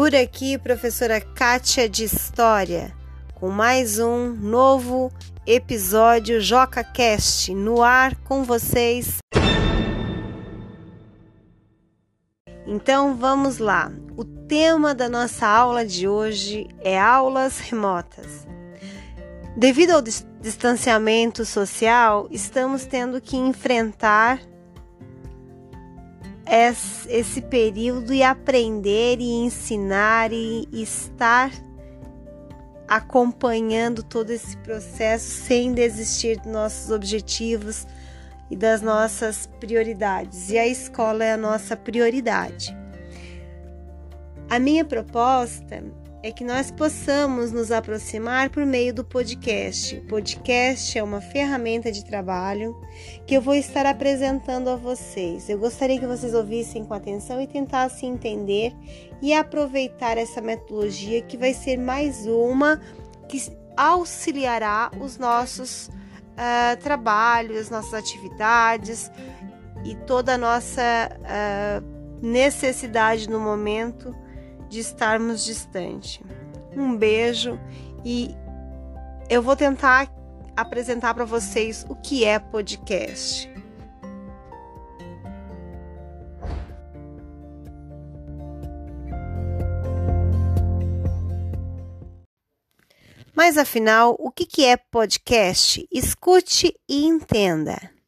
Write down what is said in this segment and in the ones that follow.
Por aqui, professora Kátia de História, com mais um novo episódio JocaCast no ar com vocês. Então vamos lá. O tema da nossa aula de hoje é aulas remotas. Devido ao distanciamento social, estamos tendo que enfrentar esse período e aprender e ensinar e estar acompanhando todo esse processo sem desistir dos nossos objetivos e das nossas prioridades. E a escola é a nossa prioridade. A minha proposta é que nós possamos nos aproximar por meio do podcast. O podcast é uma ferramenta de trabalho que eu vou estar apresentando a vocês. Eu gostaria que vocês ouvissem com atenção e tentassem entender e aproveitar essa metodologia que vai ser mais uma que auxiliará os nossos uh, trabalhos, nossas atividades e toda a nossa uh, necessidade no momento de estarmos distante. Um beijo e eu vou tentar apresentar para vocês o que é podcast. Mas afinal, o que é podcast? Escute e entenda.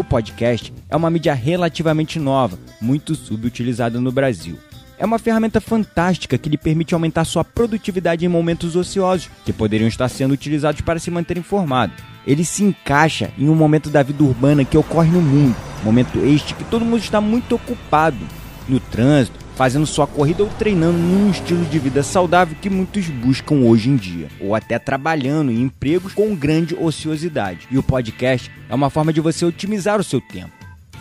O podcast é uma mídia relativamente nova, muito subutilizada no Brasil. É uma ferramenta fantástica que lhe permite aumentar sua produtividade em momentos ociosos, que poderiam estar sendo utilizados para se manter informado. Ele se encaixa em um momento da vida urbana que ocorre no mundo, momento este que todo mundo está muito ocupado, no trânsito, fazendo sua corrida ou treinando num estilo de vida saudável que muitos buscam hoje em dia, ou até trabalhando em empregos com grande ociosidade. E o podcast é uma forma de você otimizar o seu tempo.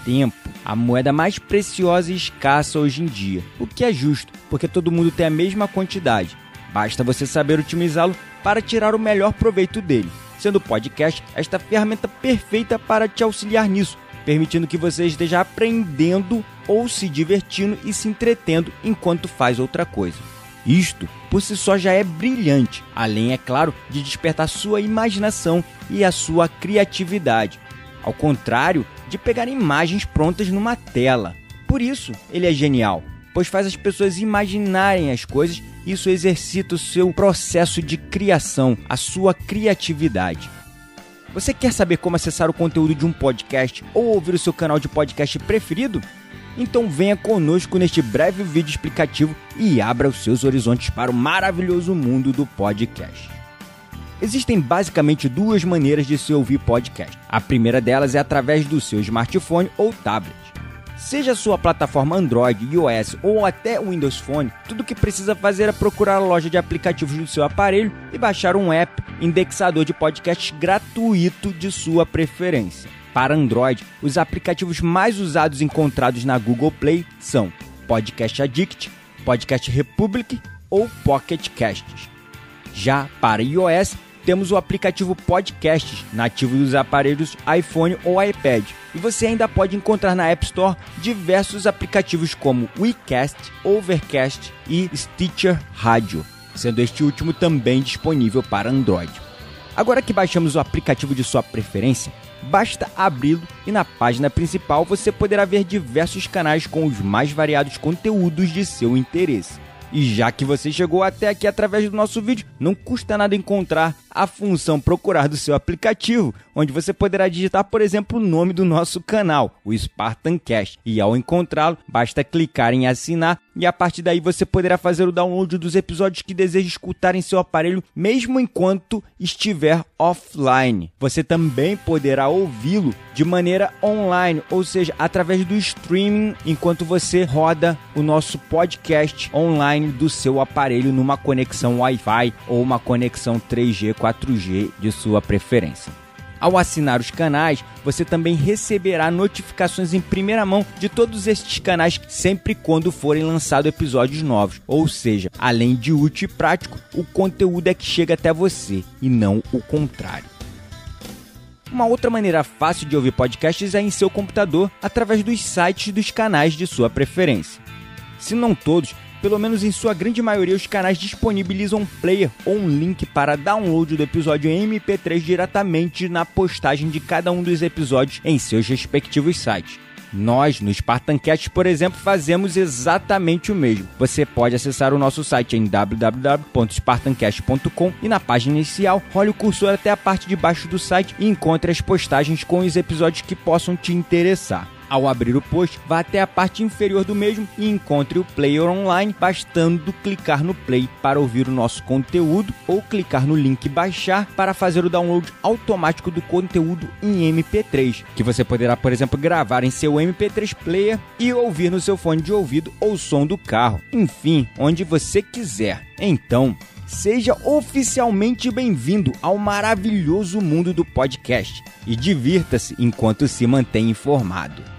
Tempo, a moeda mais preciosa e escassa hoje em dia, o que é justo, porque todo mundo tem a mesma quantidade. Basta você saber otimizá-lo para tirar o melhor proveito dele. Sendo o podcast esta ferramenta perfeita para te auxiliar nisso, permitindo que você esteja aprendendo ou se divertindo e se entretendo enquanto faz outra coisa. Isto, por si só, já é brilhante, além, é claro, de despertar sua imaginação e a sua criatividade. Ao contrário de pegar imagens prontas numa tela. Por isso, ele é genial, pois faz as pessoas imaginarem as coisas e isso exercita o seu processo de criação, a sua criatividade. Você quer saber como acessar o conteúdo de um podcast ou ouvir o seu canal de podcast preferido? Então venha conosco neste breve vídeo explicativo e abra os seus horizontes para o maravilhoso mundo do podcast. Existem basicamente duas maneiras de se ouvir podcast. A primeira delas é através do seu smartphone ou tablet. Seja sua plataforma Android, iOS ou até Windows Phone, tudo que precisa fazer é procurar a loja de aplicativos do seu aparelho e baixar um app indexador de podcast gratuito de sua preferência. Para Android, os aplicativos mais usados encontrados na Google Play são Podcast Addict, Podcast Republic ou Pocket Casts. Já para iOS, temos o aplicativo Podcasts, nativo dos aparelhos iPhone ou iPad. E você ainda pode encontrar na App Store diversos aplicativos como WeCast, Overcast e Stitcher Radio, sendo este último também disponível para Android. Agora que baixamos o aplicativo de sua preferência, basta abri-lo e na página principal você poderá ver diversos canais com os mais variados conteúdos de seu interesse. E já que você chegou até aqui através do nosso vídeo, não custa nada encontrar a função procurar do seu aplicativo, onde você poderá digitar, por exemplo, o nome do nosso canal, o Spartan Cash. E ao encontrá-lo, basta clicar em assinar e a partir daí você poderá fazer o download dos episódios que deseja escutar em seu aparelho, mesmo enquanto estiver offline. Você também poderá ouvi-lo de maneira online, ou seja, através do streaming, enquanto você roda o nosso podcast online do seu aparelho numa conexão Wi-Fi ou uma conexão 3G, 4G de sua preferência. Ao assinar os canais, você também receberá notificações em primeira mão de todos estes canais sempre quando forem lançados episódios novos. Ou seja, além de útil e prático, o conteúdo é que chega até você e não o contrário. Uma outra maneira fácil de ouvir podcasts é em seu computador, através dos sites dos canais de sua preferência. Se não todos, pelo menos em sua grande maioria, os canais disponibilizam um player ou um link para download do episódio em MP3 diretamente na postagem de cada um dos episódios em seus respectivos sites. Nós, no Spartancast, por exemplo, fazemos exatamente o mesmo. Você pode acessar o nosso site em www.spartancast.com e na página inicial, role o cursor até a parte de baixo do site e encontre as postagens com os episódios que possam te interessar. Ao abrir o post, vá até a parte inferior do mesmo e encontre o player online, bastando clicar no play para ouvir o nosso conteúdo ou clicar no link baixar para fazer o download automático do conteúdo em MP3, que você poderá, por exemplo, gravar em seu MP3 player e ouvir no seu fone de ouvido ou som do carro, enfim, onde você quiser. Então, Seja oficialmente bem-vindo ao maravilhoso mundo do podcast e divirta-se enquanto se mantém informado.